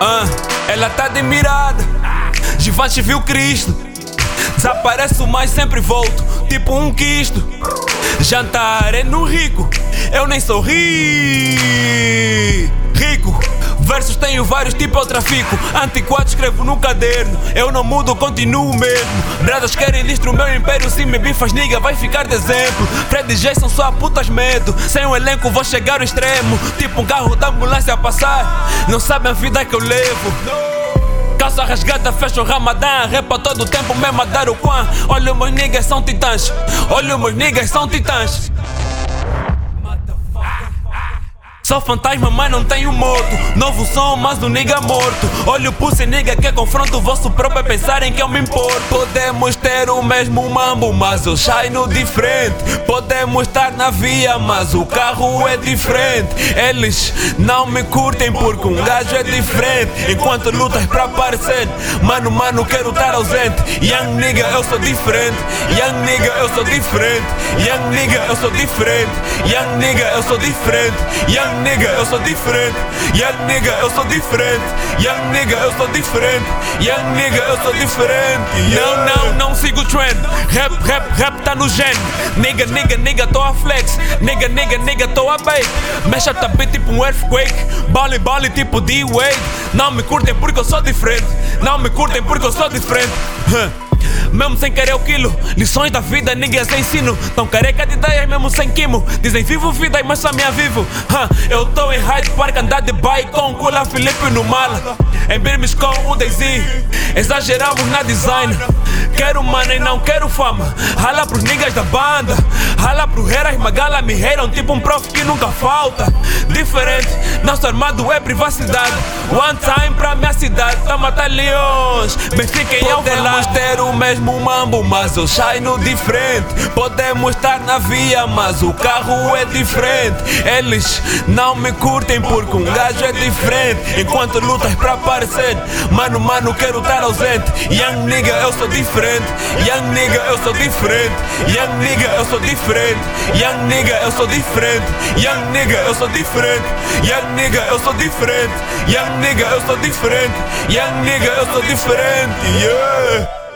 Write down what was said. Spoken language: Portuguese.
Ah, ela tá de mirada. Givenchy viu Cristo. Desapareço, mas sempre volto, tipo um quisto. Jantar é no rico, eu nem sou ri. Rico. Versos tenho vários tipos eu trafico. Antiquado escrevo no caderno Eu não mudo, continuo mesmo. Bradas querem destruir meu império Se me bifas nigga vai ficar de exemplo. Fred e Jason só putas medo Sem um elenco vou chegar ao extremo. Tipo um carro da ambulância a passar Não sabem a vida que eu levo. Calça rasgada, fecha o ramadã Repa todo o tempo mesmo a dar o quan Olha meus niggas são titãs Olha meus niggas são titãs Sou fantasma, mas não tenho moto. Novo som, mas um nigga morto. Olha o pussy nigga que confronta o vosso próprio a pensarem que eu me importo. Podemos ter o mesmo mambo, mas eu shine diferente. Podemos estar na via, mas o carro é diferente. Eles não me curtem porque um gajo é diferente. Enquanto lutas pra aparecer, mano, mano, quero estar ausente. Young nigga, eu sou diferente. Young nigga, eu sou diferente. Young nigga, eu sou diferente. Young nigga, eu sou diferente. Young nigga, eu sou diferente. Young nigga, eu sou diferente. Young nigga, eu sou diferente. Young nigga, eu sou diferente. Não, não, não sigo trend. Rap, rap, rap tá no gen. Nigga, nigga, nigga, tô a flex. Nigga, nigga, nigga, tô a bake. Mexa também tipo um earthquake. Bally, bally tipo D-Wade. Não me curtem porque eu sou diferente. Não me curtem porque eu sou diferente. Mesmo sem querer o quilo, lições da vida ninguém se ensino. Tão careca de ideias mesmo sem quimo. Dizem vivo vida, mas só minha vivo. Huh. Eu tô em Hyde Park, andar de bike com Cula Felipe no mala. Em Birmes com o Daisy, exageramos na design. Quero money, e não quero fama. Rala pros niggas da banda. Rala pros heras, magala me heiram, tipo um prof que nunca falta. Diferente, nosso armado é privacidade. One time pra minha cidade, tá matar leões. Benfica em Podemos ter o mesmo mambo, mas eu shine diferente. Podemos estar na via, mas o carro é diferente. Eles não me curtem porque um gajo é diferente. Enquanto lutas pra aparecer, mano, mano, quero estar ausente. Young nigga, eu sou diferente. Young nigga, eu sou diferente. Young nigga, eu sou diferente. Young nigga, eu sou diferente. Young nigga, eu sou diferente. Young nigga, eu sou diferente. Young nigga, eu sou diferente. Young nigga, eu sou diferente. Yeah.